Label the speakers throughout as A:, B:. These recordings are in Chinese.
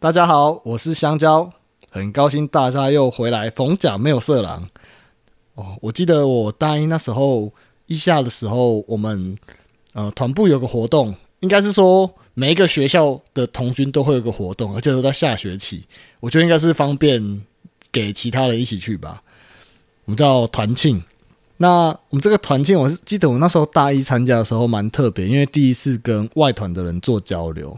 A: 大家好，我是香蕉，很高兴大家又回来。逢甲没有色狼哦，我记得我大一那时候一下的时候，我们呃团部有个活动，应该是说每一个学校的童军都会有个活动，而且都在下学期，我觉得应该是方便给其他人一起去吧。我们叫团庆。那我们这个团庆，我是记得我那时候大一参加的时候蛮特别，因为第一次跟外团的人做交流。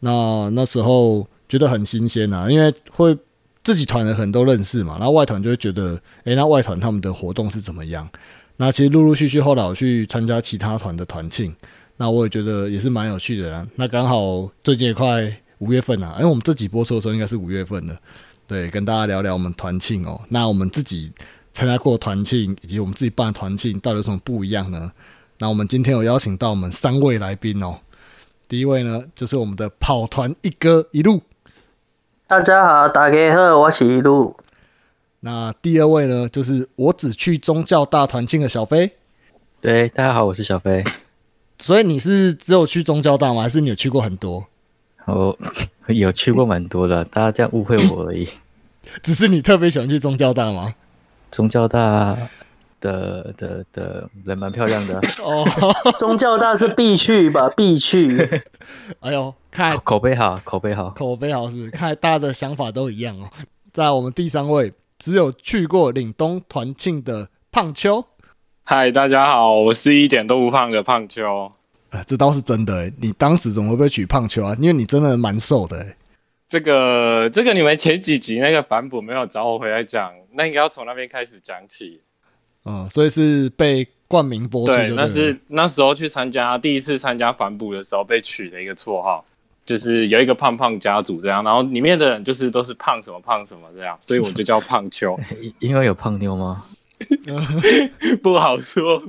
A: 那那时候觉得很新鲜啊，因为会自己团的很多认识嘛，然后外团就会觉得，诶，那外团他们的活动是怎么样？那其实陆陆续续后来我去参加其他团的团庆，那我也觉得也是蛮有趣的。那刚好最近也快五月份了，因为我们这集播出的时候应该是五月份了，对，跟大家聊聊我们团庆哦。那我们自己。参加过团庆，以及我们自己办的团庆，到底有什么不一样呢？那我们今天有邀请到我们三位来宾哦。第一位呢，就是我们的跑团一哥一路。
B: 大家好，大家好，我是一路。
A: 那第二位呢，就是我只去宗教大团庆的小飞。
C: 对，大家好，我是小飞。
A: 所以你是只有去宗教大吗？还是你有去过很多？
C: 我有去过蛮多的，大家这样误会我而已。
A: 只是你特别喜欢去宗教大吗？
C: 宗教大的的的人蛮漂亮的
B: 哦，宗教大是必去吧，必去。
A: 哎呦，看
C: 口碑好，口碑好，
A: 口碑好是不是？看大家的想法都一样哦。在我们第三位，只有去过岭东团庆的胖秋。
D: 嗨，大家好，我是一点都不胖的胖秋。
A: 哎，这倒是真的哎，你当时怎么会被取胖秋啊？因为你真的蛮瘦的哎。
D: 这个这个，你们前几集那个反哺没有找我回来讲，那应该要从那边开始讲起。
A: 嗯，所以是被冠名播出。
D: 对，那是那时候去参加第一次参加反哺的时候被取的一个绰号，就是有一个胖胖家族这样，然后里面的人就是都是胖什么胖什么这样，所以我就叫胖秋。
C: 因为有胖妞吗？
D: 不好说。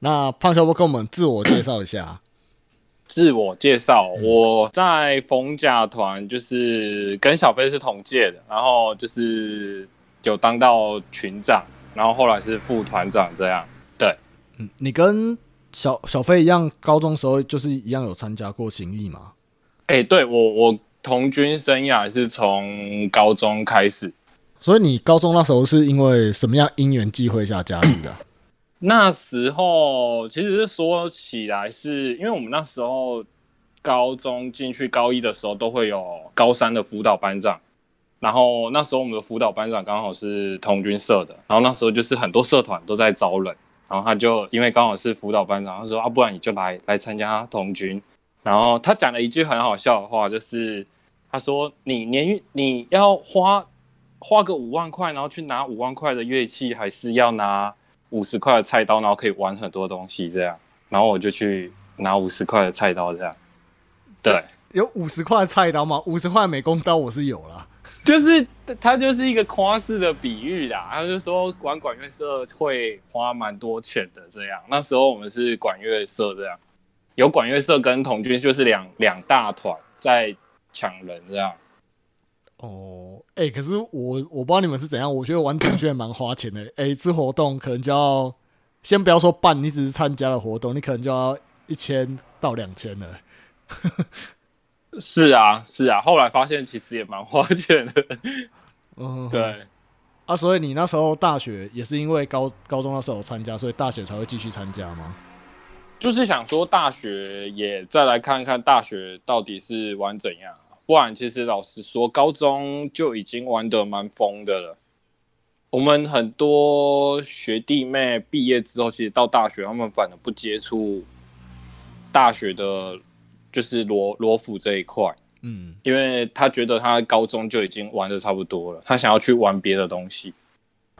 A: 那胖秋不跟我们自我介绍一下。
D: 自我介绍，我在冯甲团就是跟小飞是同届的，然后就是有当到群长，然后后来是副团长这样。对，
A: 嗯，你跟小小飞一样，高中时候就是一样有参加过行义吗？
D: 哎，对我我童军生涯是从高中开始，
A: 所以你高中那时候是因为什么样因缘际会下加入的？
D: 那时候其实是说起来，是因为我们那时候高中进去高一的时候，都会有高三的辅导班长，然后那时候我们的辅导班长刚好是童军社的，然后那时候就是很多社团都在招人，然后他就因为刚好是辅导班长，他说啊，不然你就来来参加童军，然后他讲了一句很好笑的话，就是他说你年你要花花个五万块，然后去拿五万块的乐器，还是要拿？五十块的菜刀，然后可以玩很多东西，这样，然后我就去拿五十块的菜刀，这样。对，
A: 有五十块的菜刀吗？五十块美工刀我是有了，
D: 就是它就是一个夸式的比喻啦。他就说管管乐社会花蛮多钱的，这样。那时候我们是管乐社，这样，有管乐社跟童军就是两两大团在抢人，这样。
A: 哦，哎，可是我我不知道你们是怎样，我觉得玩团军蛮花钱的。哎，一次活动可能就要，先不要说办，你只是参加了活动，你可能就要一千到两千了。
D: 是啊，是啊，后来发现其实也蛮花钱的。嗯，对。
A: 啊，所以你那时候大学也是因为高高中那时候参加，所以大学才会继续参加吗？
D: 就是想说大学也再来看看大学到底是玩怎样。不然，其实老实说，高中就已经玩得蛮疯的了。我们很多学弟妹毕业之后，其实到大学，他们反而不接触大学的，就是罗罗府这一块。嗯，因为他觉得他高中就已经玩的差不多了，他想要去玩别的东西。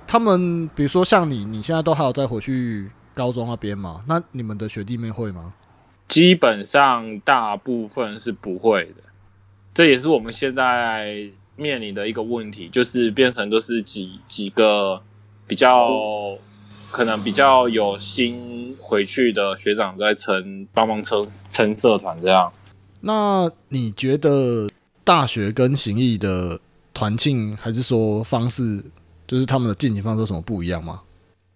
A: 他们比如说像你，你现在都还有再回去高中那边吗？那你们的学弟妹会吗？
D: 基本上大部分是不会的。这也是我们现在面临的一个问题，就是变成都是几几个比较可能比较有心回去的学长在撑帮忙撑撑社团这样。
A: 那你觉得大学跟行义的团庆，还是说方式，就是他们的进行方式有什么不一样吗？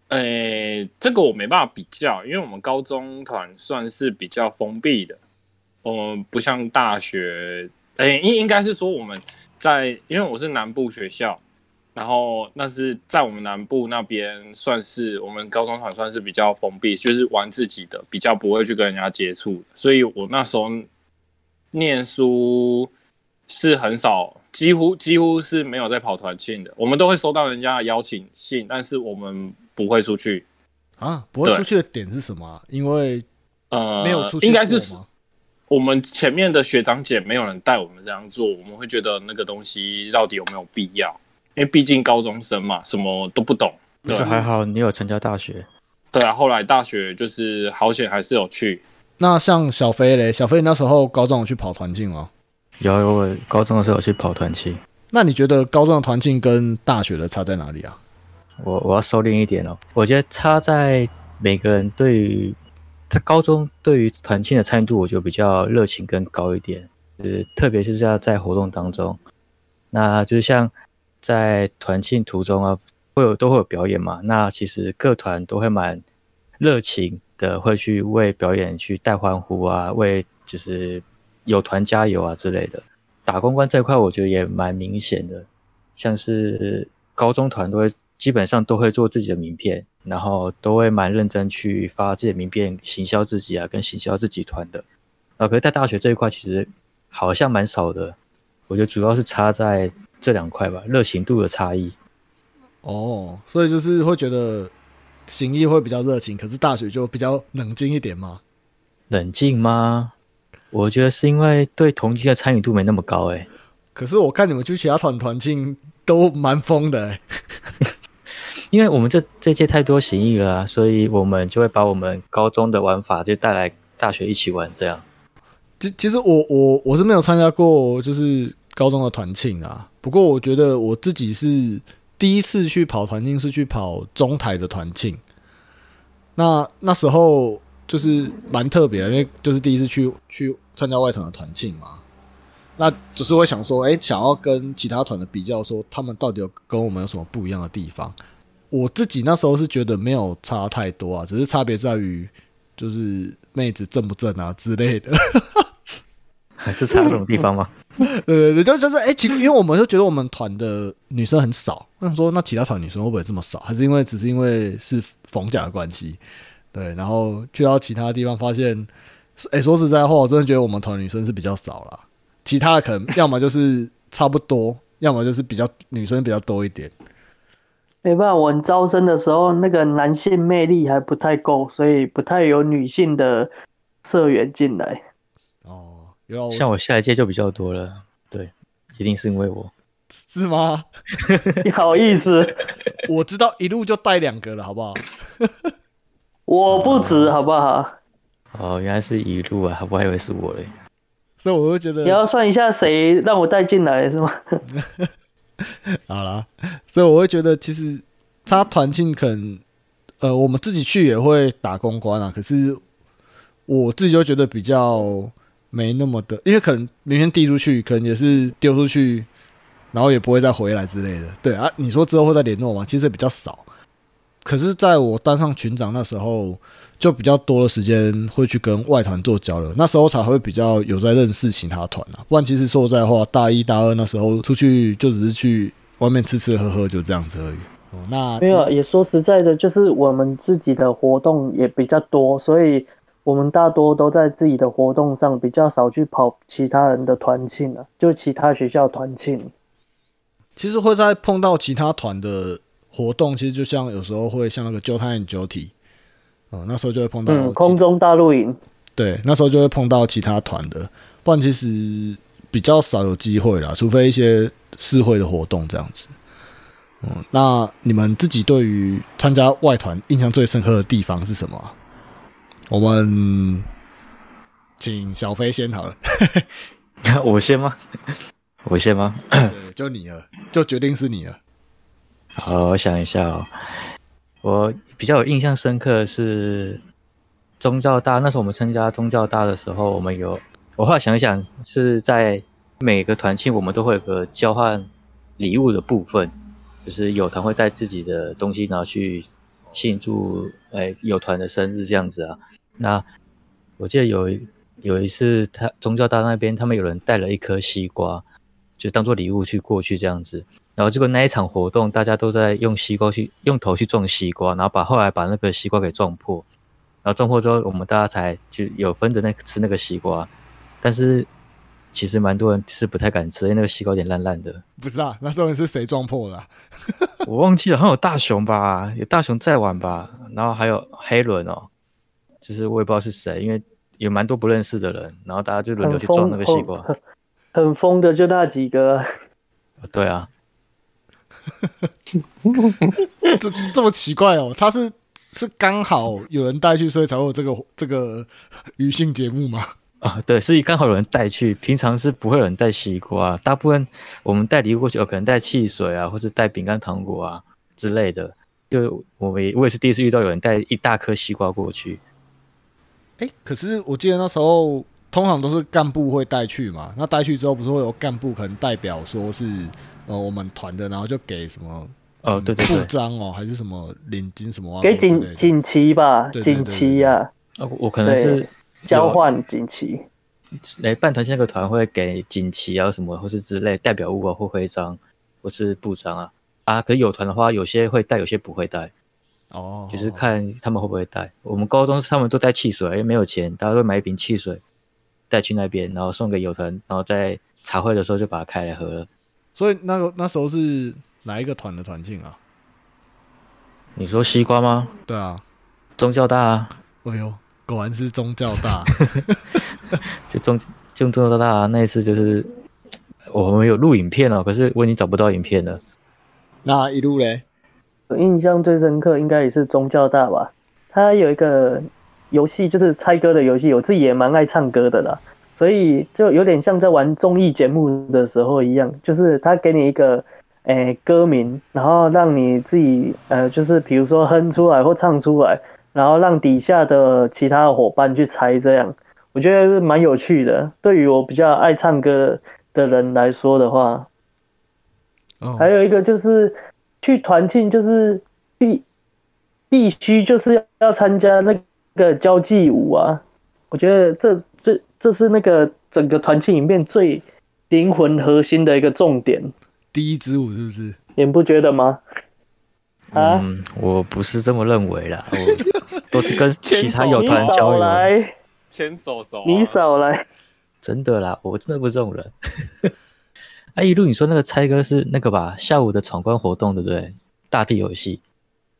D: 诶，这个我没办法比较，因为我们高中团算是比较封闭的。我们，不像大学，诶、应应该是说我们在，因为我是南部学校，然后那是在我们南部那边算是我们高中团算是比较封闭，就是玩自己的，比较不会去跟人家接触，所以我那时候念书是很少，几乎几乎是没有在跑团庆的，我们都会收到人家的邀请信，但是我们不会出去，
A: 啊，不会出去的点是什么啊、因为
D: 呃，
A: 没有出去
D: 应该是？我们前面的学长姐没有人带我们这样做，我们会觉得那个东西到底有没有必要？因为毕竟高中生嘛，什么都不懂。对
C: 就还好你有参加大学，
D: 对啊，后来大学就是好险还是有去。
A: 那像小飞嘞，小飞那时候高中有去跑团庆吗？
C: 有我高中的时候有去跑团庆，
A: 那你觉得高中的团庆跟大学的差在哪里啊？
C: 我我要收敛一点哦。我觉得差在每个人对于在高中对于团庆的参与度，我就比较热情更高一点。呃，特别是要在活动当中，那就是像在团庆途中啊，会有都会有表演嘛。那其实各团都会蛮热情的，会去为表演去带欢呼啊，为就是有团加油啊之类的。打公关这一块，我觉得也蛮明显的，像是高中团都会基本上都会做自己的名片，然后都会蛮认真去发自己的名片，行销自己啊，跟行销自己团的。啊，可是，在大学这一块其实好像蛮少的，我觉得主要是差在这两块吧，热情度的差异。
A: 哦，所以就是会觉得行医会比较热情，可是大学就比较冷静一点嘛。
C: 冷静吗？我觉得是因为对同居的参与度没那么高、欸，
A: 可是我看你们去其他团团庆都蛮疯的、欸，
C: 因为我们这这届太多行医了、啊，所以我们就会把我们高中的玩法就带来大学一起玩，这样。
A: 其其实我我我是没有参加过就是高中的团庆啊，不过我觉得我自己是第一次去跑团庆是去跑中台的团庆，那那时候就是蛮特别的，因为就是第一次去去参加外团的团庆嘛，那只是会想说，哎、想要跟其他团的比较，说他们到底有跟我们有什么不一样的地方。我自己那时候是觉得没有差太多啊，只是差别在于就是妹子正不正啊之类的。
C: 还 是差什么地方吗？
A: 呃 对对，就是就是，哎、其实因为我们就觉得我们团的女生很少，我想说，那其他团女生会不会这么少？还是因为只是因为是逢甲的关系？对，然后去到其他地方发现，哎、说实在话，我真的觉得我们团女生是比较少啦，其他的可能要么就是差不多，要么就是比较女生比较多一点。
B: 没办法，我们招生的时候那个男性魅力还不太够，所以不太有女性的社员进来。
C: 像我下一届就比较多了，对，一定是因为我。
A: 是吗？
B: 你 好意思，
A: 我知道一路就带两个了，好不好？
B: 我不止，好不好？
C: 哦，原来是一路啊，我还以为是我嘞。
A: 所以我会觉得
B: 你要算一下谁让我带进来是吗？
A: 好啦，所以我会觉得其实他团庆可能，呃，我们自己去也会打公关啊，可是我自己就觉得比较没那么的，因为可能明天递出去，可能也是丢出去，然后也不会再回来之类的。对啊，你说之后会再联络吗？其实比较少。可是在我当上群长那时候，就比较多的时间会去跟外团做交流，那时候才会比较有在认识其他团啊。不然其实说实在话，大一大二那时候出去就只是去外面吃吃喝喝，就这样子而已。哦，那
B: 没有，也说实在的，就是我们自己的活动也比较多，所以我们大多都在自己的活动上，比较少去跑其他人的团庆了，就其他学校团庆。
A: 其实会在碰到其他团的活动，其实就像有时候会像那个九探九体，哦，那时候就会碰到
B: 嗯，空中大露营，
A: 对，那时候就会碰到其他团的，不然其实比较少有机会啦，除非一些市会的活动这样子。嗯，那你们自己对于参加外团印象最深刻的地方是什么啊？我们请小飞先好了，
C: 我先吗？我先吗？
A: 就你了，就决定是你了。
C: 好，我想一下哦。我比较有印象深刻的是宗教大，那时候我们参加宗教大的时候，我们有，我后来想一想，是在每个团庆我们都会有个交换礼物的部分，就是有团会带自己的东西，然后去庆祝，哎，有团的生日这样子啊。那我记得有有一次他宗教大那边他们有人带了一颗西瓜，就当做礼物去过去这样子。然后结果那一场活动，大家都在用西瓜去用头去撞西瓜，然后把后来把那个西瓜给撞破。然后撞破之后，我们大家才就有分着那吃那个西瓜，但是其实蛮多人是不太敢吃，因为那个西瓜有点烂烂的。
A: 不是啊，那时候是谁撞破的啊、
C: 我忘记了，好像有大雄吧，有大雄在玩吧，然后还有黑轮哦，就是我也不知道是谁，因为有蛮多不认识的人，然后大家就轮流去撞那个西瓜。
B: 很很疯的就那几个，
C: 对啊，
A: 这这么奇怪哦？他是是刚好有人带去，所以才会有这个这个娱性节目吗？
C: 啊，对，是刚好有人带去，平常是不会有人带西瓜，大部分我们带礼物过去，有可能带汽水啊，或者带饼干、糖果啊之类的。就我们我也是第一次遇到有人带一大颗西瓜过去。
A: 哎，可是我记得那时候通常都是干部会带去嘛，那带去之后不是会有干部可能代表说是呃我们团的，然后就给什么
C: 呃，对对
A: 部
C: 对，
A: 章哦，还是什么领巾什么啊
B: 给锦锦旗吧，锦旗呀，
C: 啊，我可能是
B: 交换锦旗。
C: 来办团建那个团会给锦旗啊什么，或是之类代表物啊或徽章，或是布章啊啊。可是有团的话，有些会带，有些不会带，
A: 哦，
C: 就是看他们会不会带。我们高中他们都带汽水，因为没有钱，大家会买一瓶汽水带去那边，然后送给友团，然后在茶会的时候就把它开来喝了。
A: 所以那个那时候是哪一个团的团庆啊？
C: 你说西瓜吗？
A: 对啊，
C: 宗教大啊，
A: 哎呦，果然是宗教大，
C: 就宗就宗教大啊那一次就是我们有录影片哦，可是我已经找不到影片了。
A: 那一路嘞，
B: 我印象最深刻应该也是宗教大吧，他有一个游戏就是猜歌的游戏，我自己也蛮爱唱歌的啦，所以就有点像在玩综艺节目的时候一样，就是他给你一个诶、歌名，然后让你自己呃就是比如说哼出来或唱出来，然后让底下的其他伙伴去猜，这样。我觉得是蛮有趣的。对于我比较爱唱歌的人来说的话，
A: 哦，
B: 还有一个就是去团庆，就是必必须就是要参加那个交际舞啊。我觉得这这这是那个整个团庆里面最灵魂核心的一个重点，
A: 第一支舞是不是？
B: 你们不觉得吗？啊，
C: 嗯，我不是这么认为啦，我 都是跟其他友团交流。
B: 来，
D: 牵手手、啊，
B: 你少来。
C: 真的啦，我真的不是这种人。哎、一路你说那个猜歌是那个吧？下午的闯关活动对不对？大地游戏。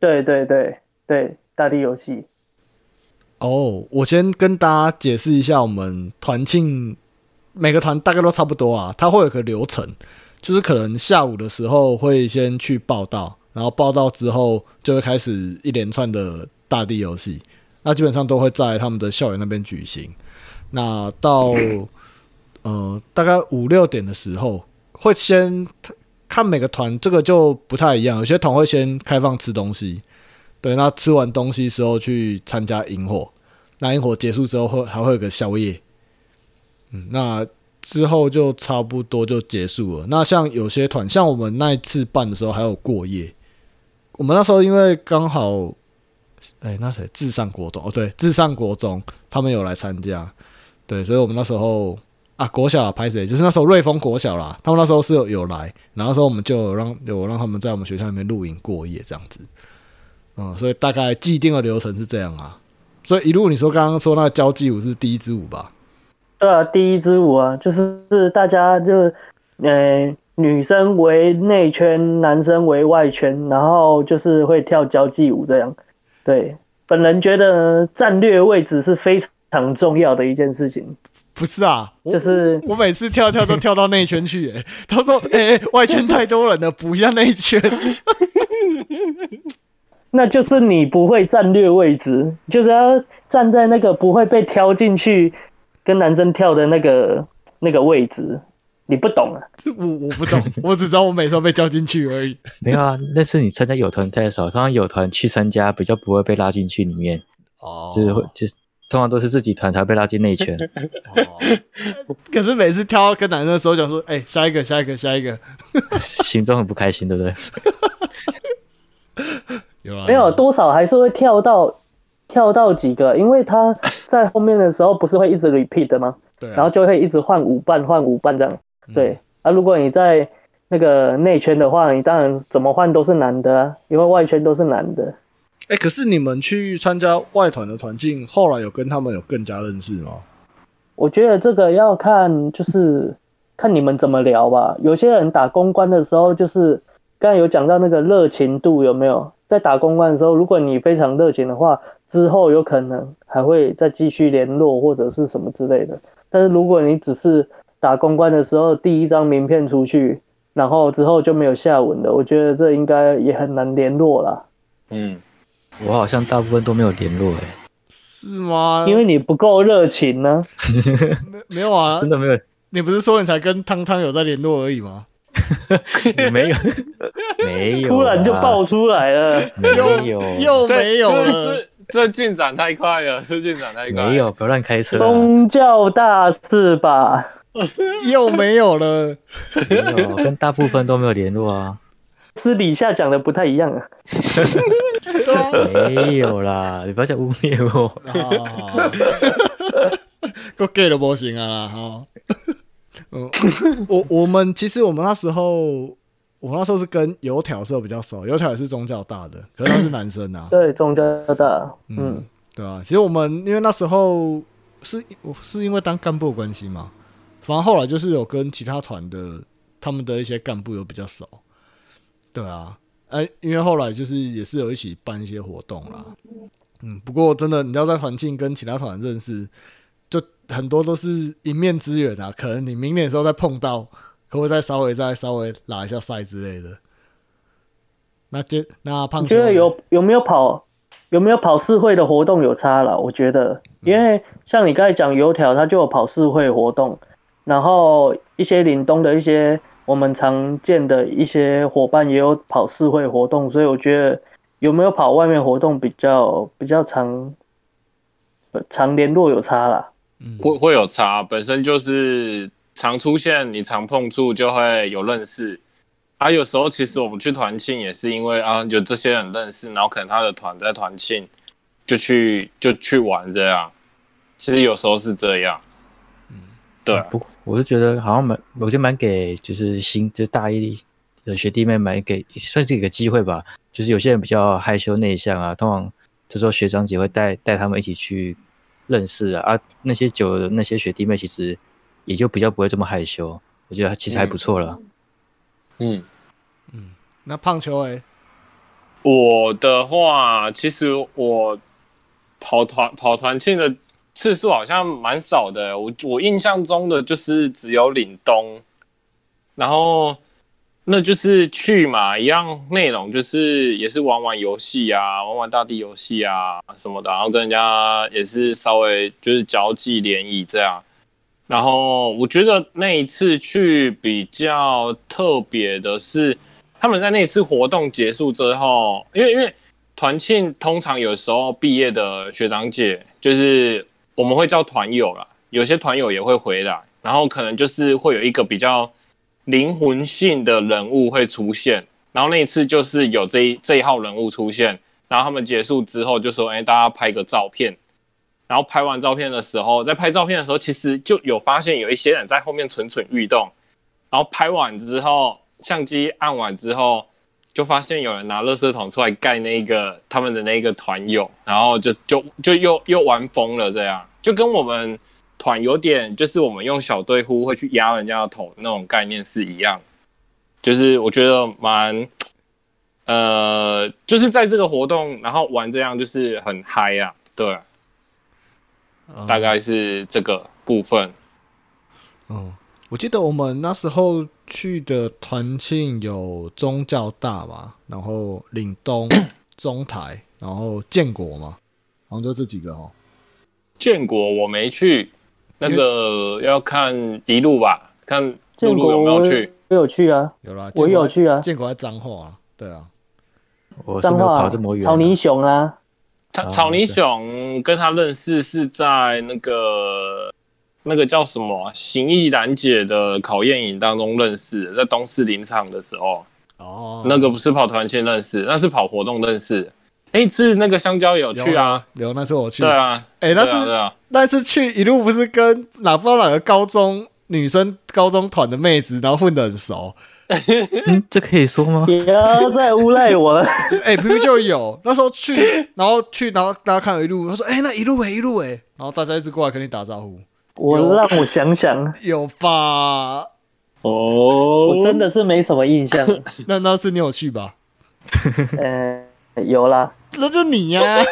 B: 对对对对，大地游戏。
A: 哦，我先跟大家解释一下，我们团庆每个团大概都差不多啊，它会有个流程，就是可能下午的时候会先去报道，然后报道之后就会开始一连串的大地游戏，那基本上都会在他们的校园那边举行。那到呃大概五六点的时候，会先看每个团，这个就不太一样，有些团会先开放吃东西。对，那吃完东西之后去参加萤火，那萤火结束之后会还会有个宵夜，嗯，那之后就差不多就结束了。那像有些团，像我们那一次办的时候还有过夜，我们那时候因为刚好，哎、那谁至上国中哦，对，至上国中他们有来参加，对，所以我们那时候啊国小啊拍谁，就是那时候瑞丰国小啦，他们那时候是有有来，然后那时候我们就让有让他们在我们学校里面露营过夜这样子。嗯，所以大概既定的流程是这样啊。所以一路你说刚刚说那个交际舞是第一支舞吧？
B: 对啊，第一支舞啊，就是大家就是，呃，女生为内圈，男生为外圈，然后就是会跳交际舞这样。对，本人觉得战略位置是非常重要的一件事情，
A: 不是啊，
B: 就是
A: 我每次跳跳都跳到内圈去、欸，他说：“哎、欸外圈太多人了，补一下内圈。
B: 那就是你不会战略位置，就是要站在那个不会被挑进去跟男生跳的那个那个位置，你不懂啊。
A: 这我我不懂，我只知道我每次都被叫进去而已。
C: 没有啊，那是你参加有团赛的时候，通常有团去参加比较不会被拉进去里面，
A: 哦
C: 就是会就是通常都是自己团才被拉进内圈。
A: 哦可是每次跳到跟男生的时候，讲说：“哎、下一个，下一个，下一个。
C: 心中很不开心，对不对？”
A: 有啊，
B: 没有多少还是会跳到跳到几个，因为他在后面的时候不是会一直 repeat 的吗？
A: 对啊，
B: 然后就会一直换舞伴换舞伴这样。
A: 嗯
B: 对啊，如果你在那个内圈的话，你当然怎么换都是男的啊，因为外圈都是男的。
A: 哎、可是你们去参加外团的团进，后来有跟他们有更加认识吗？
B: 我觉得这个要看，就是 看你们怎么聊吧。有些人打公关的时候，就是刚才有讲到那个热情度有没有？在打公关的时候，如果你非常热情的话，之后有可能还会再继续联络或者是什么之类的。但是如果你只是打公关的时候第一张名片出去，然后之后就没有下文的，我觉得这应该也很难联络啦，
D: 嗯，
C: 我好像大部分都没有联络哎、
A: 是吗？
B: 因为你不够热情呢。
A: 没 没有啊，
C: 真的没有，
A: 你不是说你才跟汤汤有在联络而已吗？
C: 没有，没有，
B: 突然就爆，出来了，
C: 没
A: 又
C: 有，
A: 又没有
D: 这
A: 了，
D: 这这进展太快了，这进展太快了。
C: 没有，不要乱开车啊，
B: 宗教大事吧？
A: 又没有了。
C: 没有，跟大部分都没有联络啊，
B: 私底下讲的不太一样啊。
C: 没有啦，你不要再污蔑我，
A: 啊，够 gay 的不行啊啦哈。嗯，我我们其实我们那时候，我那时候是跟油条社比较熟，油条也是宗教大的，可是他是男生啊。
B: 对，宗教大，
A: 嗯
B: 嗯，，
A: 对啊，其实我们因为那时候是我是因为当干部的关系嘛，反正后来就是有跟其他团的他们的一些干部有比较熟。对啊，哎、因为后来就是也是有一起办一些活动啦。嗯，不过真的你要在团庆跟其他团认识，就很多都是一面之缘啊。可能你明年的时候再碰到，可不可以再稍微再稍微拉一下赛之类的。那接那胖
B: 觉得有有没有跑有没有跑市会的活动有差了？我觉得，因为像你刚才讲油条，它就有跑市会活动，然后一些岭东的一些我们常见的一些伙伴也有跑市会活动，所以我觉得有没有跑外面活动比较比较常呃常联络有差啦。
A: 嗯
D: 会会有差，本身就是常出现，你常碰触就会有认识。啊，有时候其实我们去团庆也是因为啊，有这些人认识，然后可能他的团在团庆，就去就去玩这样。其实有时候是这样，对啊，
C: 不过我就觉得好像蛮，我觉得蛮给就是新就是大一的学弟妹蛮给算是一个机会吧。就是有些人比较害羞内向啊，通常这时候学长姐会带带他们一起去认识啊，啊那些久的那些学弟妹其实也就比较不会这么害羞。我觉得其实还不错了。
D: 嗯嗯。
A: 那胖球哎、
D: 我的话，其实我跑团跑团庆的次数好像蛮少的。我我印象中的就是只有岭东，然后那就是去嘛，一样内容就是也是玩玩游戏啊，玩玩大地游戏啊什么的，然后跟人家也是稍微就是交际联谊这样。然后我觉得那一次去比较特别的是，他们在那次活动结束之后，因为因为团庆通常有时候毕业的学长姐，就是我们会叫团友啦，有些团友也会回来，然后可能就是会有一个比较灵魂性的人物会出现，然后那一次就是有这一这一号人物出现，然后他们结束之后就说，哎，大家拍个照片。然后拍完照片的时候，在拍照片的时候，其实就有发现有一些人在后面蠢蠢欲动。然后拍完之后，相机按完之后，就发现有人拿垃圾桶出来盖那个他们的那个团友，然后就就就又又玩疯了，这样就跟我们团有点就是我们用小队呼会去压人家的头那种概念是一样，就是我觉得蛮。呃，就是在这个活动，然后玩这样就是很嗨啊，对，大概是这个部分。
A: 嗯，我记得我们那时候去的团庆有宗教大嘛，然后岭东、中台，然后建国嘛，好像就这几个哦。
D: 建国我没去，那个要看一路吧，看露
B: 建
D: 露有没有去。
B: 我有去啊，
A: 有啦，
B: 我有去啊
A: 建国在彰化啊，对啊，
C: 我是没有跑
B: 化
C: 这么远、啊。
B: 草泥熊啊，
C: 哦
D: 他草泥熊跟他认识是在那个那个叫什么啊形意兰姐的考验营当中认识，在东市林场的时候，
A: 哦，
D: 那个不是跑团庆认识，那是跑活动认识。哎，是那个香蕉有去啊？
A: 有，那次我去。
D: 对啊，
A: 哎，那次那次去一路不是跟哪不知道哪个高中女生高中团的妹子，然后混得很熟。
C: 嗯，这可以说吗？
B: 不要再诬赖我了。
A: 哎，明明就有，那时候去，然后去，然后大家看了一路，他说：“哎，那一路哎，一路哎。”然后大家一直过来跟你打招呼。
B: 我让我想想，
A: 有吧？
D: 哦，
B: 我真的是没什么印象。
A: 那那次你有去吧？
B: 呃，有啦。
A: 那就你呀。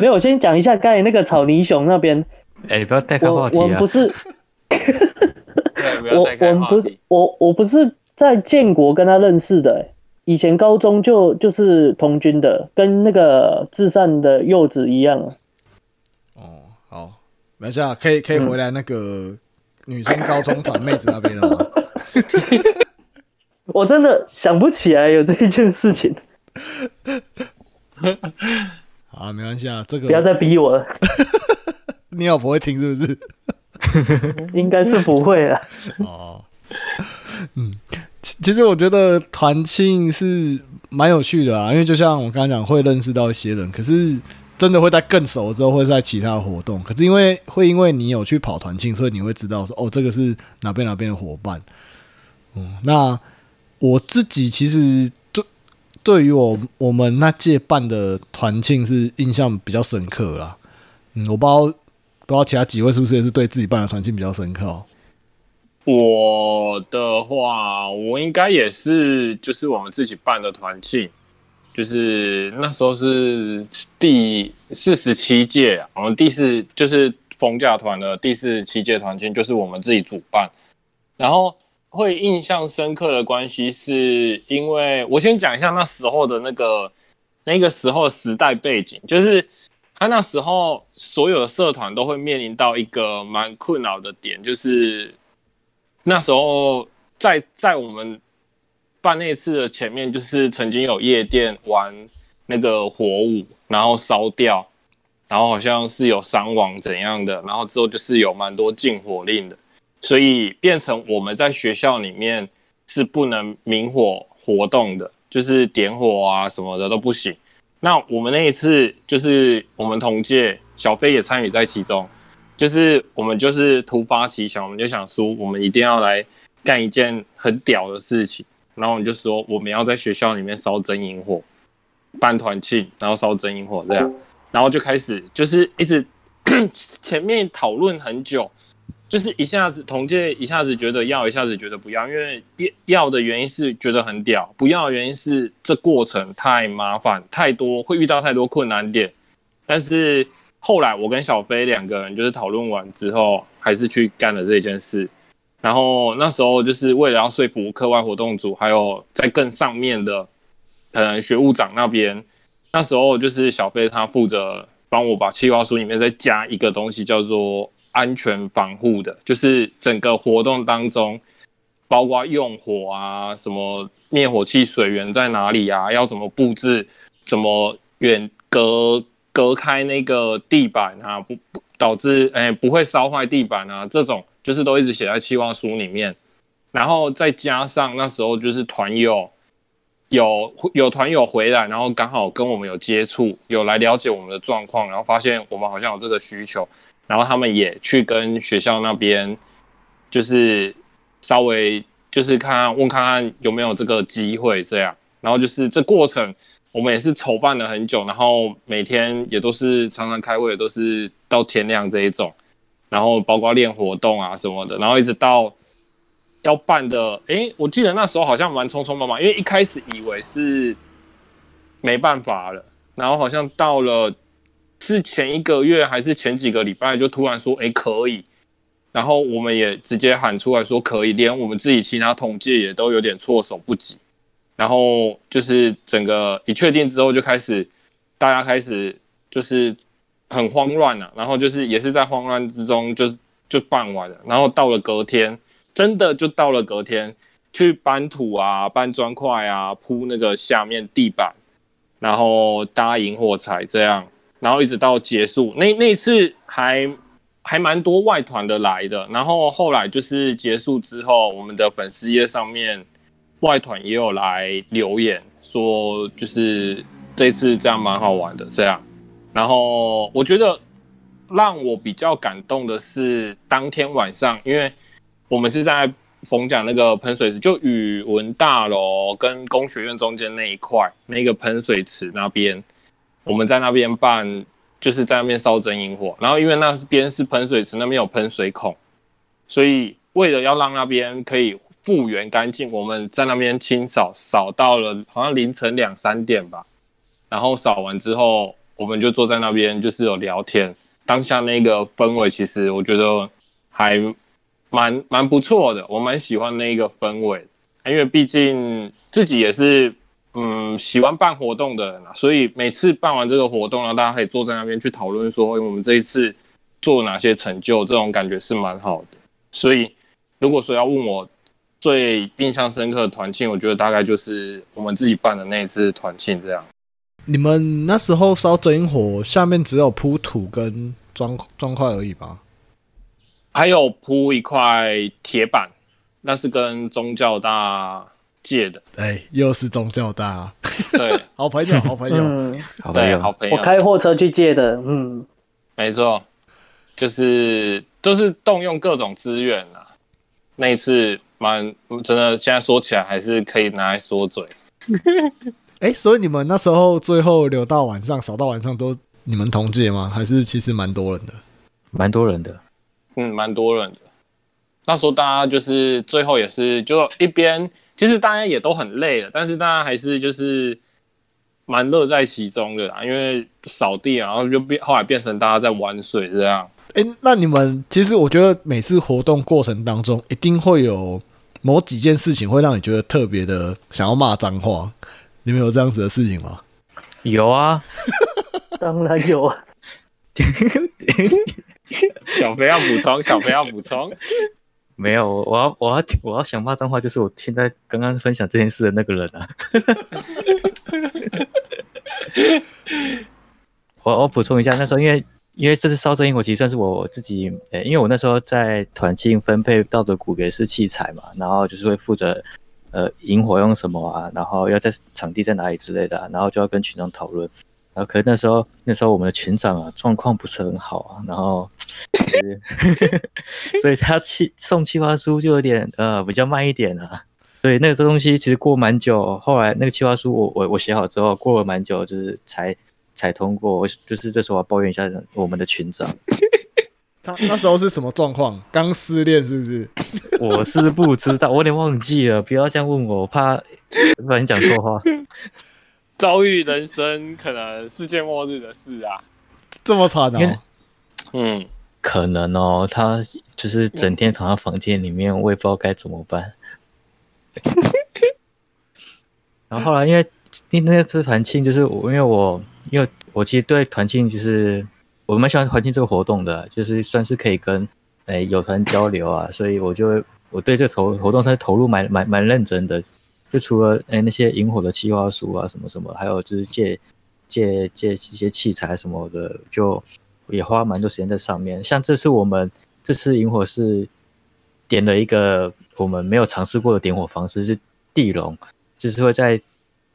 B: 没有，我先讲一下刚才那个草泥熊那边。
C: 哎，你不要带开话题
B: 啊！我们不是。
D: 我我们
B: 不是我我不是在建国跟他认识的，以前高中就就是同军的，跟那个至善的柚子一样。
A: 没事啊，可以可以回来那个女生高中团妹子那边了吗？
B: 我真的想不起来有这一件事情。
A: 好，没关系啊，这个
B: 不要再逼我了。
A: 你老婆会听是不是？
B: 应该是不会了。
A: 哦，嗯，其实我觉得团庆是蛮有趣的啊，因为就像我刚刚讲，会认识到一些人，可是真的会在更熟之后，会在其他活动。可是因为会因为你有去跑团庆，所以你会知道说，哦，这个是哪边哪边的伙伴。嗯，那我自己其实对对于我我们那届办的团庆是印象比较深刻啦。嗯，我不知道。不知道其他几位是不是也是对自己办的团庆比较深刻？
D: 我的话，我应该也是，就是我们自己办的团庆，就是那时候是第四十七届，我们第四就是逢甲团的第四十七届团庆，就是我们自己主办。然后会印象深刻的关系，是因为我先讲一下那时候的那个那个时候时代背景，就是。他那时候所有的社团都会面临到一个蛮困扰的点，就是那时候在在我们办那次的前面，就是曾经有夜店玩那个火舞，然后烧掉，然后好像是有伤亡怎样的，然后之后就是有蛮多禁火令的，所以变成我们在学校里面是不能明火活动的，就是点火啊什么的都不行。那我们那一次就是我们同届小飞也参与在其中，就是我们就是突发奇想，我们就想说我们一定要来干一件很屌的事情，然后我们就说我们要在学校里面烧真萤火，办团庆，然后烧真萤火这样，然后就开始就是一直 前面讨论很久。就是一下子同届一下子觉得要，一下子觉得不要，因为要的原因是觉得很屌，不要的原因是这过程太麻烦，太多会遇到太多困难点。但是后来我跟小飞两个人就是讨论完之后，还是去干了这件事。然后那时候就是为了要说服课外活动组，还有在更上面的可能学务长那边，那时候就是小飞他负责帮我把计划书里面再加一个东西，叫做。安全防护的，就是整个活动当中，包括用火啊，什么灭火器、水源在哪里啊，要怎么布置，怎么远隔隔开那个地板啊，不不导致哎不会烧坏地板啊，这种就是都一直写在期望书里面。然后再加上那时候就是团友有有团友回来，然后刚好跟我们有接触，有来了解我们的状况，然后发现我们好像有这个需求。然后他们也去跟学校那边，就是稍微就是看看问看看有没有这个机会这样。然后就是这过程，我们也是筹办了很久，然后每天也都是常常开会，都是到天亮这一种。然后包括练活动啊什么的，然后一直到要办的，诶，我记得那时候好像蛮匆匆忙忙，因为一开始以为是没办法了，然后好像到了。是前一个月还是前几个礼拜就突然说哎可以，然后我们也直接喊出来说可以，连我们自己其他同届也都有点措手不及，然后就是整个一确定之后就开始，大家开始就是很慌乱了，然后就是也是在慌乱之中就就办完了，然后到了隔天真的就到了隔天去搬土啊搬砖块啊铺那个下面地板，然后搭引火柴这样。然后一直到结束，那那次还还蛮多外团的来的。然后后来就是结束之后，我们的粉丝页上面外团也有来留言，说就是这次这样蛮好玩的这样。然后我觉得让我比较感动的是当天晚上，因为我们是在逢甲那个喷水池，就语文大楼跟工学院中间那一块那个喷水池那边，我们在那边办，就是在那边烧真萤火。然后因为那边是喷水池，那边有喷水孔，所以为了要让那边可以复原干净，我们在那边清扫，扫到了好像凌晨两三点吧。然后扫完之后，我们就坐在那边，就是有聊天。当下那个氛围，其实我觉得还蛮蛮不错的，我蛮喜欢那个氛围，因为毕竟自己也是嗯喜欢办活动的人啊，所以每次办完这个活动呢，大家可以坐在那边去讨论说，我们这一次做哪些成就，这种感觉是蛮好的。所以如果说要问我最印象深刻的团庆，我觉得大概就是我们自己办的那一次团庆这样。
A: 你们那时候烧真萤火，下面只有铺土跟砖砖块而已吧？
D: 还有铺一块铁板，那是跟宗教大借的。
A: 哎，又是宗教大，
D: 对，
A: 好朋友，好朋友，
B: 嗯，
D: 对，
C: 好朋友，
D: 好朋友，
B: 我开货车去借的，嗯，
D: 没错，就是都是动用各种资源啊。那一次蛮真的，现在说起来还是可以拿来说嘴。
A: 哎，所以你们那时候最后留到晚上，扫到晚上都你们同届吗？还是其实蛮多人的？
C: 蛮多人的。
D: 嗯，蛮多人的。那时候大家就是最后也是就一边，其实大家也都很累了，但是大家还是就是蛮乐在其中的啊，因为扫地，然后就变后来变成大家在玩水这样。
A: 哎，那你们其实我觉得每次活动过程当中，一定会有某几件事情会让你觉得特别的想要骂脏话。你们有这样子的事情吗？
C: 有啊，
B: 当然有啊，
D: 小飞要补充，小飞要补充。
C: 没有，我要我要我要想骂脏话，就是我现在刚刚分享这件事的那个人啊。我我补充一下，那时候因为因为这次烧真萤火，其实算是我自己，呃，因为我那时候在团庆分配到的股别是器材嘛，然后就是会负责呃萤火用什么啊，然后要在场地在哪里之类的、啊，然后就要跟群众讨论。然后可是那时候那时候我们的群长啊状况不是很好啊，然后 所以他气送企划书就有点呃比较慢一点啊。所以那个东西其实过蛮久，后来那个企划书我我我写好之后，过了蛮久，就是才才通过。我就是这时候我要抱怨一下我们的群长，
A: 他那时候是什么状况？刚失恋是不是？
C: 我是不知道，我有点忘记了，不要这样问我，我怕不然讲错话。
D: 遭遇人生可能世界末日的事啊。
A: 这么惨哦？
D: 嗯，
C: 可能哦，他就是整天躺在房间里面，我也不知道该怎么办。然后后来因为那次团庆，就是我因为我因为我其实对团庆其实我蛮喜欢环境这个活动的，就是算是可以跟诶友团交流啊，所以我就我对这个投活动算是投入蛮蛮蛮认真的。就除了诶那些萤火的企划书啊什么什么，还有就是借借借一些器材什么的，就也花蛮多时间在上面。像这次我们这次萤火是点了一个我们没有尝试过的点火方式，是地笼，就是会在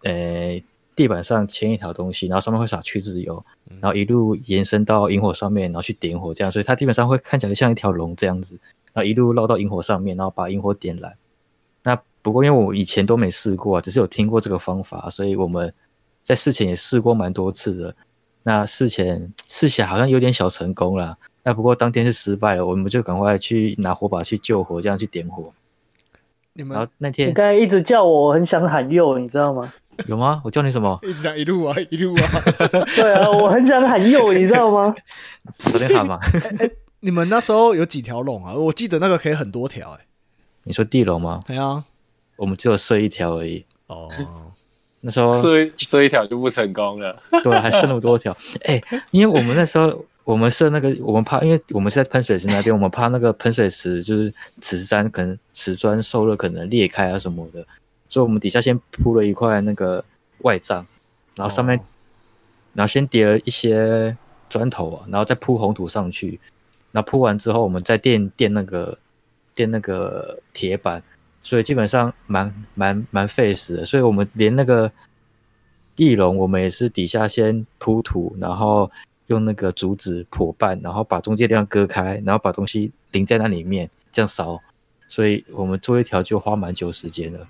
C: 诶地板上牵一条东西，然后上面会撒去渍油，然后一路延伸到萤火上面，然后去点火，这样，所以它基本上会看起来像一条龙这样子，然后一路绕到萤火上面，然后把萤火点燃。那不过因为我以前都没试过啊，只是有听过这个方法，所以我们在事前也试过蛮多次的。那事前试起来好像有点小成功啦，那不过当天是失败了，我们就赶快去拿火把去救火，这样去点火。
A: 你们
C: 然后那天
B: 你
C: 天
B: 刚才一直叫我，我很想喊佑，你知道吗？
C: 有吗？我叫你什么？
A: 一直讲一路啊 一路啊。
B: 对啊，我很想喊右，你知道吗？
C: 昨天喊吗？
A: 你们那时候有几条龙啊？我记得那个可以很多条哎、
C: 你说地龙吗？
A: 对啊，
C: 我们只有设一条而已。
A: 哦，
C: 那时候
D: 射一射一条就不成功了。
C: 对，还剩那么多条。哎、因为我们那时候我们设那个，我们怕，因为我们是在喷水池那边，我们怕那个喷水池就是瓷砖可能瓷砖受热可能裂开啊什么的，所以我们底下先铺了一块那个外帐，然后上面、
A: 哦
C: 然后先叠了一些砖头啊，然后再铺红土上去，然后铺完之后，我们再垫垫那个垫那个铁板，所以基本上蛮蛮蛮费时的，所以我们连那个地笼我们也是底下先铺土，然后用那个竹子破半，然后把中间地方割开，然后把东西淋在那里面，这样烧。所以我们做一条就花蛮久时间的。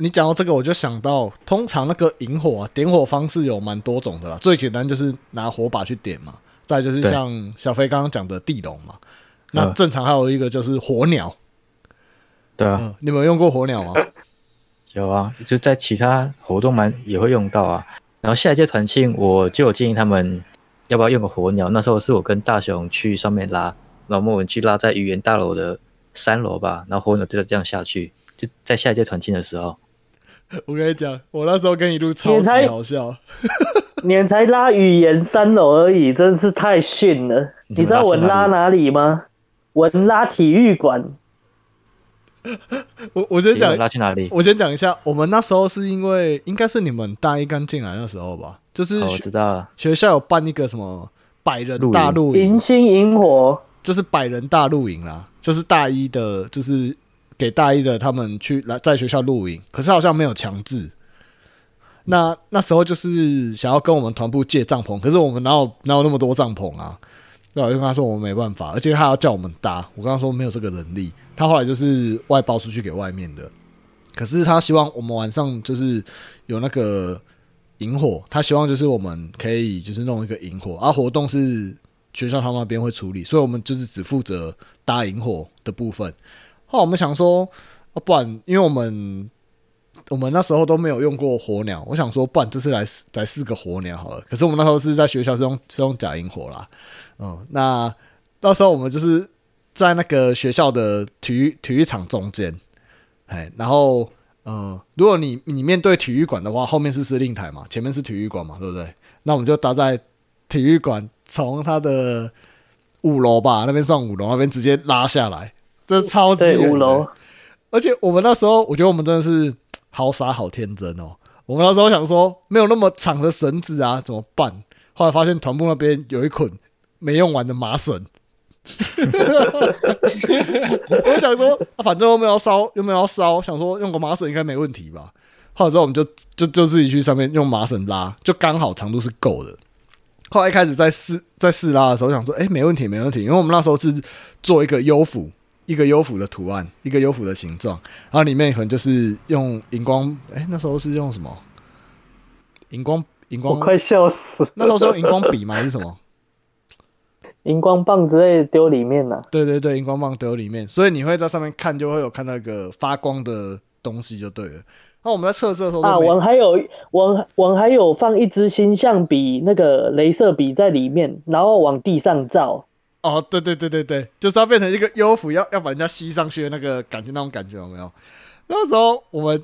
A: 你讲到这个，我就想到，通常那个引火啊，点火方式有蛮多种的啦。最简单就是拿火把去点嘛，再就是像小飞刚刚讲的地笼嘛。那
C: 嗯
A: 正常还有一个就是火鸟，
C: 对啊，
A: 嗯，你们有用过火鸟吗？
C: 有啊，就在其他活动蛮也会用到啊。然后下一届团庆，我就有建议他们要不要用个火鸟。那时候是我跟大雄去上面拉，然后我们去拉在语言大楼的三楼吧，然后火鸟就这样下去，就在下一届团庆的时候。
A: 我跟你讲，我那时候跟一路超级
B: 你才
A: 好笑。
B: 你们才拉语言三楼而已，真是太逊了。
C: 你
B: 你知道我拉哪里吗？我拉体育馆，
A: 我我先讲，
C: 拉去哪里？
A: 我先讲一下，我们那时候是因为应该是你们大一刚进来那时候吧，就是
C: 哦，我知道了。
A: 学校有办一个什么百人大露营
B: 迎，新萤火，
A: 就是百人大露营啦，就是大一的，就是给大一的他们去来在学校露营，可是好像没有强制。那那时候就是想要跟我们团部借帐篷，可是我们哪有哪有那么多帐篷啊？那我就跟他说我们没办法，而且他要叫我们搭，我跟他说没有这个能力。他后来就是外包出去给外面的，可是他希望我们晚上就是有那个萤火，他希望就是我们可以就是弄一个萤火，而、活动是学校他们那边会处理，所以我们就是只负责搭萤火的部分。后来我们想说，啊、不然因为我们我们那时候都没有用过火鸟，我想说，不然这次来来试个火鸟好了。可是我们那时候是在学校是用是用假萤火啦，嗯，那到时候我们就是在那个学校的体育体育场中间，哎，然后嗯，如果你你面对体育馆的话，后面是司令台嘛，前面是体育馆嘛，对不对？那我们就搭在体育馆，从它的五楼吧，那边上五楼那边直接拉下来，这超级，
B: 五楼，
A: 而且我们那时候，我觉得我们真的是好傻好天真哦。我们那时候想说，没有那么长的绳子啊，怎么办？后来发现团部那边有一捆没用完的麻绳。我想说，啊反正又没有要烧，又没有要烧，想说用个麻绳应该没问题吧。后来之后我们就就就自己去上面用麻绳拉，就刚好长度是够的。后来一开始在试在试拉的时候，想说，哎、没问题，没问题，因为我们那时候是做一个优抚，一个优抚的图案，一个优抚的形状，然后里面可能就是用荧光，哎、那时候是用什么？荧光荧光，
B: 我快笑死了。
A: 那时候是用荧光笔吗？还是什么？
B: 荧光棒之类的丢里面了、
A: 对对对，荧光棒丢里面，所以你会在上面看，就会有看到一个发光的东西，就对了。那我们在测试的时候
B: 啊，我还有我我还有放一支星象笔，那个镭射笔在里面，然后往地上照。
A: 哦，对对对对对，就是要变成一个优抚，要要把人家吸上去的那个感觉，那种感觉有没有？那时候我们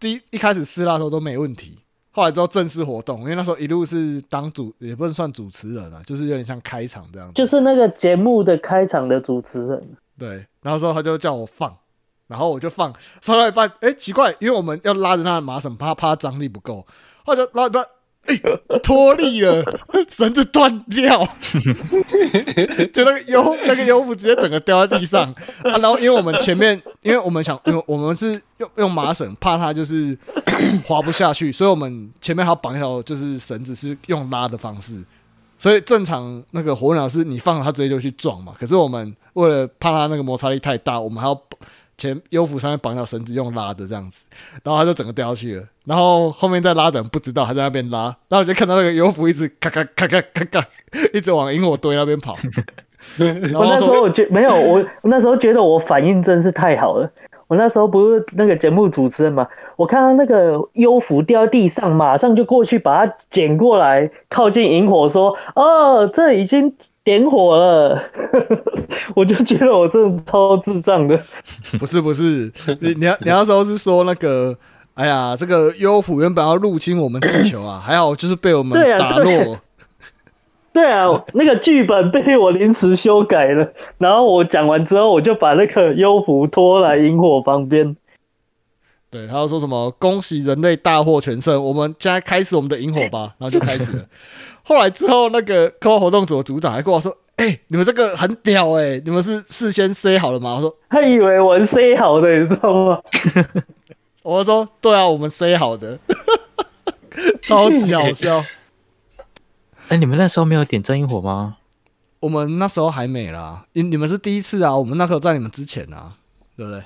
A: 第一一开始试拉的时候都没问题，后来之后正式活动，因为那时候一路是当主，也不能算主持人啊，就是有点像开场这样子。
B: 就是那个节目的开场的主持人，
A: 对，然后之后他就叫我放，然后我就放，放到一半，哎，奇怪，因为我们要拉着他的麻绳，怕怕他张力不够，后来就拉一半，哎，脱力了，绳子断掉，就那个腰那个优抚直接整个掉在地上。啊，然后因为我们前面，因为我们想，因为我们是用用麻绳，怕它就是 滑不下去，所以我们前面还要绑一条就是绳子，是用拉的方式。所以正常那个火鸟是你放了它直接就去撞嘛，可是我们为了怕它那个摩擦力太大，我们还要前优抚上面绑一条绳子用拉的这样子，然后他就整个掉下去了。然后后面在拉的人不知道，他在那边拉，然后我就看到那个优抚一直咔咔咔咔咔咔，一直往萤火堆那边跑。
B: 我那时候
A: 说
B: 我觉没有，我我那时候觉得我反应真是太好了。我那时候不是那个节目主持人嘛，我看到那个优抚掉地上，马上就过去把它捡过来，靠近萤火说：“哦，这已经点火了。”我就觉得我真的超智障的。
A: 不是不是，你你要 你那时候是说那个。哎呀，这个优抚原本要入侵我们地球啊，还好就是被我们打
B: 对
A: 落。
B: 对啊，那个剧本被我临时修改了，然后我讲完之后，我就把那个优抚拖来萤火旁边。
A: 对，他要说什么“恭喜人类大获全胜”，我们现在开始我们的萤火吧，然后就开始了。后来之后，那个科幻活动组的组长还跟我说：“哎、你们这个很屌哎、你们是事先 say 好了吗？”我说
B: 他以为我是 C 好的，你知道吗？：“
A: 我说对啊，我们 say 好的。”超级好笑。
C: 哎，你们那时候没有点真萤火吗？
A: 我们那时候还没啦，你你们是第一次啊，我们那时候在你们之前啊，对不对？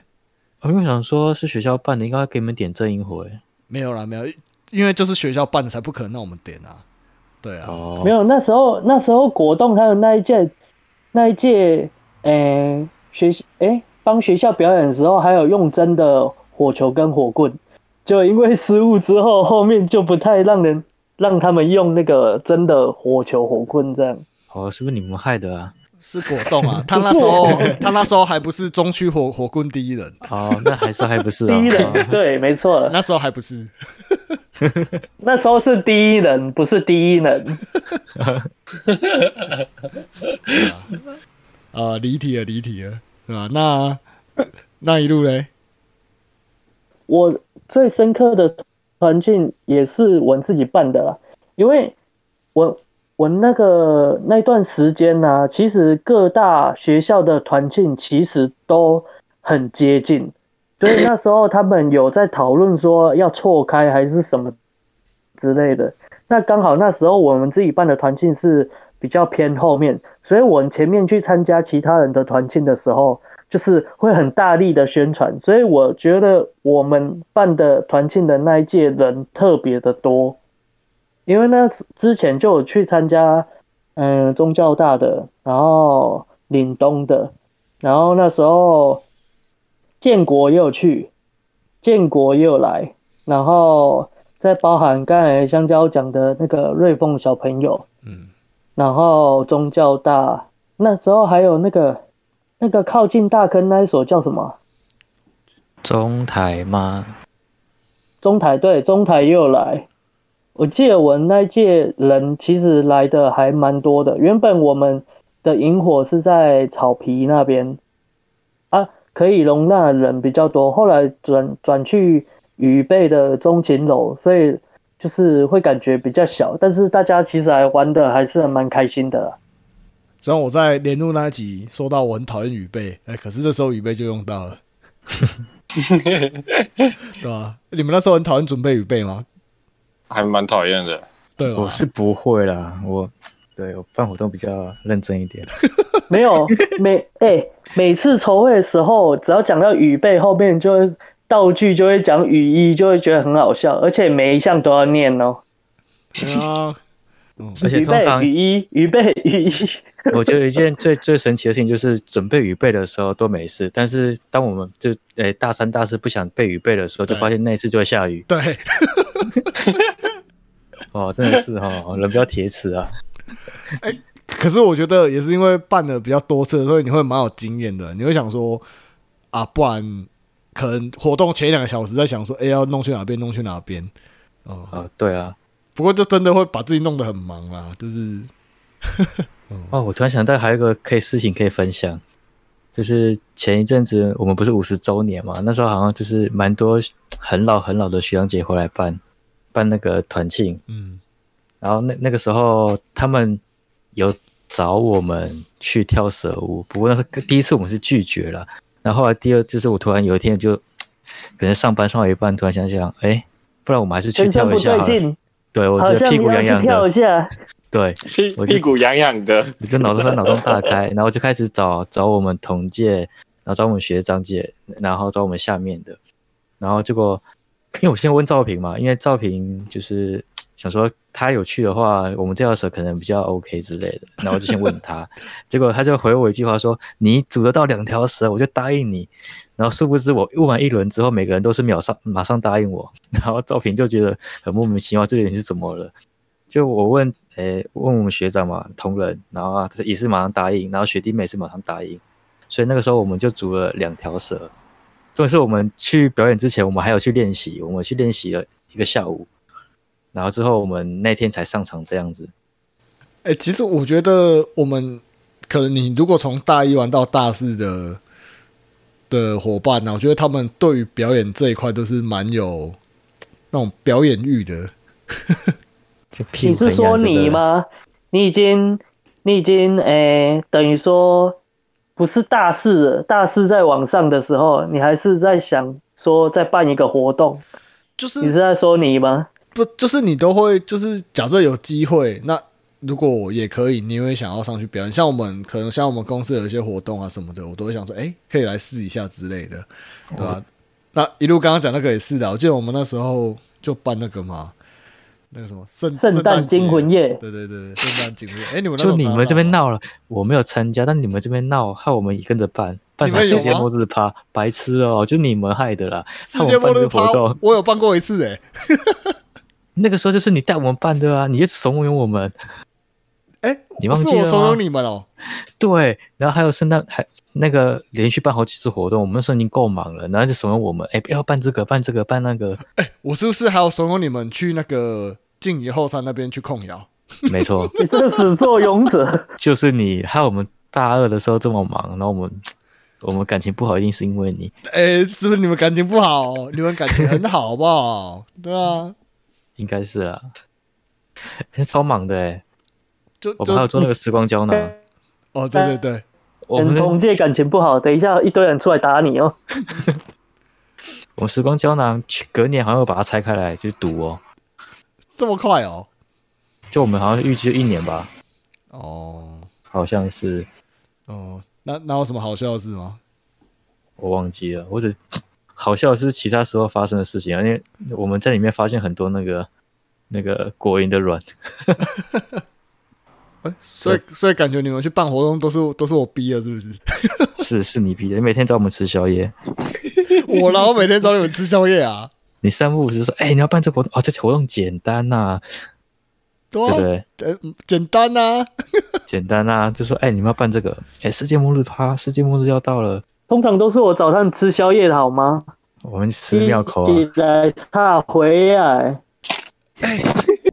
C: 我因为想说是学校办的，应该给你们点真萤火哎。
A: 没有啦，没有，因为就是学校办的，才不可能让我们点啊。对啊，
C: 哦，
B: 没有，那时候那时候果冻还有那一届那一届，诶、学诶帮学校表演的时候，还有用真的火球跟火棍，就因为失误之后，后面就不太让人让他们用那个真的火球火棍这样。
C: 哦，是不是你们害的啊？
A: 是果冻啊，他那时候他那时候还不是中区火火棍第一人，
C: 哦，那还是还不是
B: 第
C: 啊？
B: 一人，对，没错，
A: 那时候还不是。
B: 那时候是第一人，不是第一人。
A: 啊，离题了，离题了，对吧？那那一路嘞，
B: 我最深刻的团庆也是我自己办的啦，因为我我那个那段时间呢、其实各大学校的团庆其实都很接近，所以那时候他们有在讨论说要错开还是什么之类的。那刚好那时候我们自己办的团庆是比较偏后面，所以我前面去参加其他人的团庆的时候，就是会很大力的宣传，所以我觉得我们办的团庆的那一届人特别的多，因为那之前就有去参加，嗯、宗教大的，然后岭东的，然后那时候建国也有去，建国也有来，然后再包含刚才香蕉讲的那个瑞凤小朋友，
A: 嗯，
B: 然后宗教大，那时候还有那个那个靠近大坑那一所叫什么？
C: 中台吗？
B: 中台对，中台也有来。我记得我那一届人其实来的还蛮多的。原本我们的萤火是在草皮那边啊，可以容纳的人比较多。后来转转去预备的中琴楼，所以就是会感觉比较小，但是大家其实还玩的还是蛮开心的啦。
A: 虽然我在连路那一集说到我很讨厌雨备，哎、可是这时候雨备就用到了，对吧？你们那时候很讨厌准备雨备吗？
D: 还蛮讨厌的。
A: 对
C: 我？是不会啦，我对我办活动比较认真一点。
B: 没有每哎、每次筹会的时候，只要讲到雨备，后面就会道具就会讲雨衣，就会觉得很好笑，而且每一项都要念哦。
A: 对啊，
C: 而且
B: 预备
C: 通常
B: 雨衣，预备雨衣。
C: 我觉得有一件最最神奇的事情就是准备雨备的时候都没事，但是当我们就诶、大三大四不想备雨备的时候，就
A: 对
C: 发现那一次就会下雨。
A: 对，
C: 哦，真的是哦，人比较铁齿啊。
A: 可是我觉得也是因为办的比较多次，所以你会蛮有经验的。你会想说啊，不然可能活动前两个小时在想说，哎、要弄去哪边，弄去哪边。哦、
C: 哦，对啊。
A: 不过就真的会把自己弄得很忙啊，就是
C: 哦，我突然想到还有一个可以事情可以分享，就是前一阵子我们不是五十周年嘛，那时候好像就是蛮多很老很老的学长姐回来办办那个团庆，
A: 嗯，
C: 然后那那个时候他们有找我们去跳蛇舞，不过那是第一次我们是拒绝了，然后后来第二就是我突然有一天就可能上班上到一半，突然想想，哎，不然我们还是去跳一下好了。
B: 对
C: 我觉得屁股痒痒的，
B: 跳一下。
C: 对，
D: 屁
C: 我
D: 屁股痒痒的，
C: 我就脑洞脑洞大开，然后就开始找找我们同届，然后找我们学长姐，然后找我们下面的，然后结果，因为我先问赵平嘛，因为赵平就是 想说他有去的话，我们这条蛇可能比较 OK 之类的，然后就先问他，结果他就回我一句话说：“你组得到两条蛇，我就答应你。”然后殊不知我问完一轮之后，每个人都是秒上马上答应我，然后赵平就觉得很莫名其妙，这个人是怎么了？就我问，诶、问我们学长嘛，同仁，然后啊，他也是马上答应，然后学弟妹也是马上答应，所以那个时候我们就组了两条蛇。重点是我们去表演之前，我们还有去练习，我们去练习了一个下午，然后之后我们那天才上场这样子。
A: 哎、其实我觉得我们可能你如果从大一玩到大四的的伙伴呢、我觉得他们对于表演这一块都是蛮有那种表演欲的。
B: 你是说？你吗？你已经，你已经，诶、等于说不是大事了，大事在网上的时候，你还是在想说在办一个活动，
A: 就是
B: 你是在说你吗？
A: 不就是你都会就是假设有机会，那如果我也可以，你会想要上去表演。像我们可能像我们公司有一些活动啊什么的，我都会想说，哎、可以来试一下之类的，对吧、那一路刚刚讲那个也是的，我记得我们那时候就办那个嘛，那个什么圣
B: 圣诞惊魂夜。
A: 对对对对，圣诞惊魂夜。哎、你们
C: 就你们这边闹了，我没有参加，但你们这边闹，害我们也跟着办，办什么世界末日趴，白痴哦，就你们害的啦。害
A: 世界
C: 我们办这个
A: 末日趴
C: 活动，，
A: 我有办过一次哎、
C: 那个时候就是你带我们办的啊，你就怂恿我们。
A: 哎、
C: 你忘记了
A: 是我怂恿你们哦、
C: 对，然后还有圣诞还那个连续办好几次活动，我们那时候已经够忙了，然后就怂恿我们，哎，不要办这个，办这个，办那个。
A: 哎我是不是还要怂恿你们去那个静怡后山那边去控窑？
C: 没错，
B: 你这个始作俑者，
C: 就是你，害我们大二的时候这么忙，然后我们 我们感情不好，一定是因为你。
A: 哎、是不是你们感情不好？你们感情很好，好不好？对啊，
C: 应该是啊，欸超忙的哎，
A: 就
C: 我们还有做那个时光胶囊，
A: 哦，对对对，
B: 跟同届感情不好，等一下一堆人出来打你哦。
C: 我们时光胶囊隔年好像会把它拆开来去读哦，
A: 这么快哦？
C: 就我们好像预计一年吧，
A: 哦
C: 好像是
A: 哦，那那有什么好笑的事吗？
C: 我忘记了，我只 好笑的是其他时候发生的事情啊，因为我们在里面发现很多那个那个国营的卵，
A: 哎、所以所以感觉你们去办活动都是都是我逼的，是不是？
C: 是是你逼的，你每天找我们吃宵夜，
A: 我然后每天找你们吃宵夜啊，
C: 你三不五时说，哎、你要办这活动哦，这活动简单呐、
A: 对啊
C: 对不，对？
A: 呃简单呐、啊，
C: 简单啊，就说哎、你们要办这个，哎、世界末日趴，世界末日要到了，
B: 通常都是我早上吃宵夜的好吗？
C: 我们吃庙口啊，
B: 起来插回来，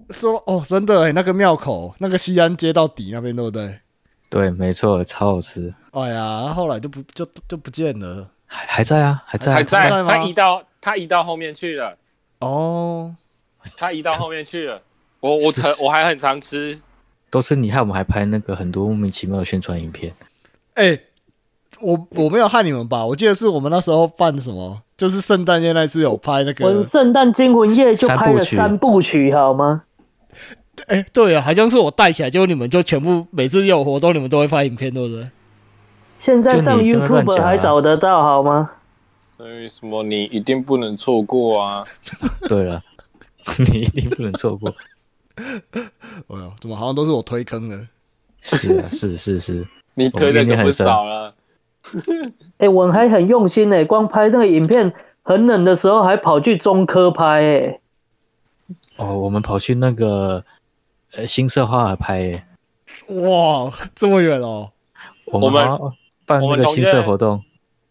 A: 说哦，真的哎、那个庙口那个西安街到底那边对不对？
C: 对，没错，超好吃，
A: 哎呀，后来就不就就不见了。
C: 还还在啊，还在、啊，
D: 还在，
A: 在吗
D: 他移到他移到后面去了，
A: 哦，
D: 他移到后面去了。我我常我还很常吃，
C: 都是你害我们还拍那个很多莫名其妙的宣传影片，
A: 哎、我我没有害你们吧？我记得是我们那时候办什么，就是圣诞夜那次有拍那个，
B: 圣诞惊魂夜就拍了
C: 三部曲
B: 三部曲好吗？
A: 哎、对啊，好像是我带起来，结果你们就全部每次有活动，你们都会发影片，对不对？
B: 现在上 YouTube 还找得到好吗？
D: 为什么你一定不能错过啊？
C: 对了，你一定不能错过，
A: 哎呦，怎么好像都是我推坑的？
C: 是啊，是是是，
D: 你推的可不
C: 我们怨念很
D: 少了。
B: 哎、我们还很用心呢、光拍那个影片，很冷的时候还跑去中科拍、哎，
C: 哦，我们跑去那个呃新社花儿拍耶，
A: 哇，这么远哦！
C: 我
D: 我们
C: 办那个新社活动，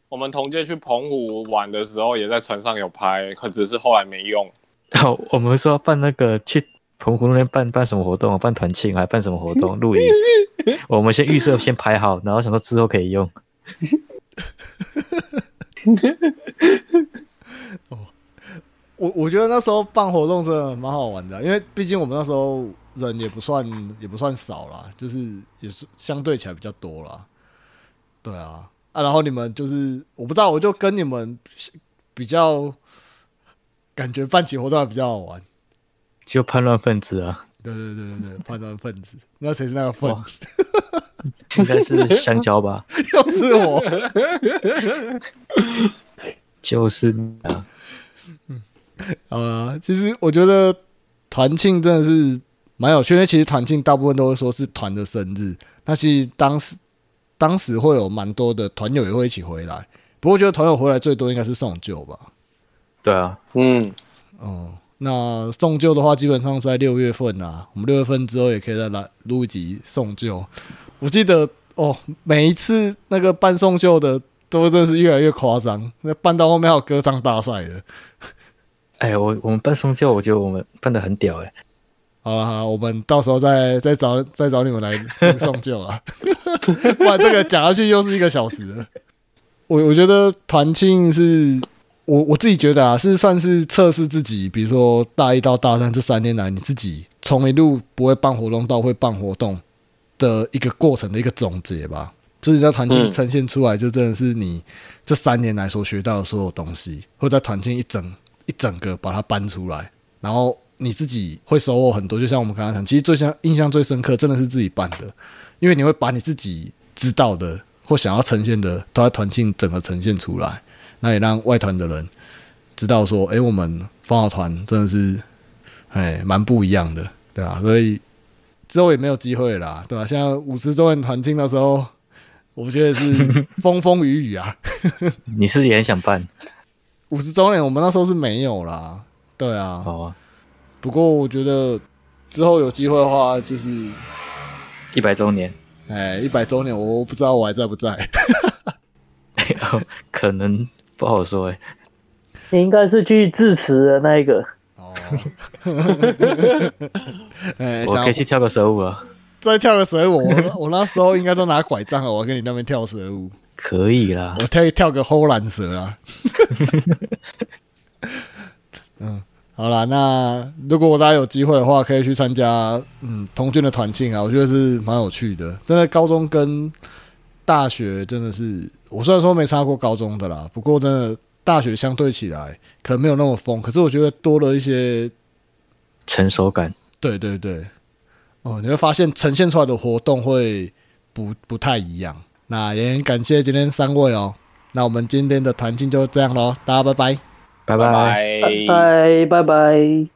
D: 我们同届去澎湖玩的时候，也在船上有拍，可只是后来没用。
C: 然后我们说办那个去澎湖那边办办什么活动，办团庆还办什么活动露营，我们先预设先拍好，然后想说之后可以用。
A: 我我觉得那时候办活动真的蛮好玩的啊，因为毕竟我们那时候人也不算也不算少啦，就是也是相对起来比较多啦。对啊，啊，然后你们就是我不知道，我就跟你们比较感觉办起活动还比较好玩。
C: 就叛乱分子啊，
A: 对对对对对，叛乱分子，那谁是那个分？
C: 应该是香蕉吧？
A: 又是我。
C: 就是啊，
A: 好啦，其实我觉得团庆真的是蛮有趣，因为其实团庆大部分都会说是团的生日，那其实当时当时会有蛮多的团友也会一起回来，不过我觉得团友回来最多应该是送旧吧。
C: 对啊，
D: 嗯，
A: 哦、那送旧的话，基本上是在六月份啊，我们六月份之后也可以再来录一集送旧。我记得哦，每一次那个办送旧的都真的是越来越夸张，那办到后面还有歌唱大赛的。
C: 哎，我我们办送旧，我觉得我们办的很屌哎、
A: 好了好了，我们到时候再再找再找你们来送旧啊，不然这个讲下去又是一个小时。我我觉得团庆是我我自己觉得啊，是算是测试自己，比如说大一到大三这三年来，你自己从一路不会办活动到会办活动的一个过程的一个总结吧。就是在团庆呈现出来，就真的是你这三年来所学到的所有东西，或者在团庆一整一整个把它搬出来，然后你自己会收获很多。就像我们刚刚讲，其实最像印象最深刻，真的是自己办的，因为你会把你自己知道的或想要呈现的，都在团庆整个呈现出来，那也让外团的人知道说，哎、我们风华团真的是，哎，蛮不一样的，对啊，所以之后也没有机会啦，对吧、现在五十周年团庆的时候，我觉得是 风风雨雨啊。
C: 你是也很想办？
A: 五十周年我们那时候是没有啦，对啊。
C: 好啊，
A: 不过我觉得之后有机会的话，就是
C: 一百周年，
A: 哎一百周年，我不知道我还在不在。
C: 可能不好说哎。
B: 你应该是去致辞的那一个。
A: 哦，
C: 我可以去跳个蛇舞啊，
A: 再跳个蛇舞，我我那时候应该都拿拐杖了，我跟你那边跳蛇舞，
C: 可以啦。
A: 我跳跳个后蓝蛇啊。嗯，好啦，那如果大家有机会的话，可以去参加嗯童军的团庆啊，我觉得是蛮有趣的。真的，高中跟大学真的是，我虽然说没参加过高中的啦，不过真的大学相对起来可能没有那么疯，可是我觉得多了一些
C: 成熟感，
A: 对对对，哦，你会发现呈现出来的活动会不不太一样。那也很感谢今天三位哦。那我们今天的团庆就这样喽，大家拜
C: 拜。
D: 拜
B: 拜。拜拜。拜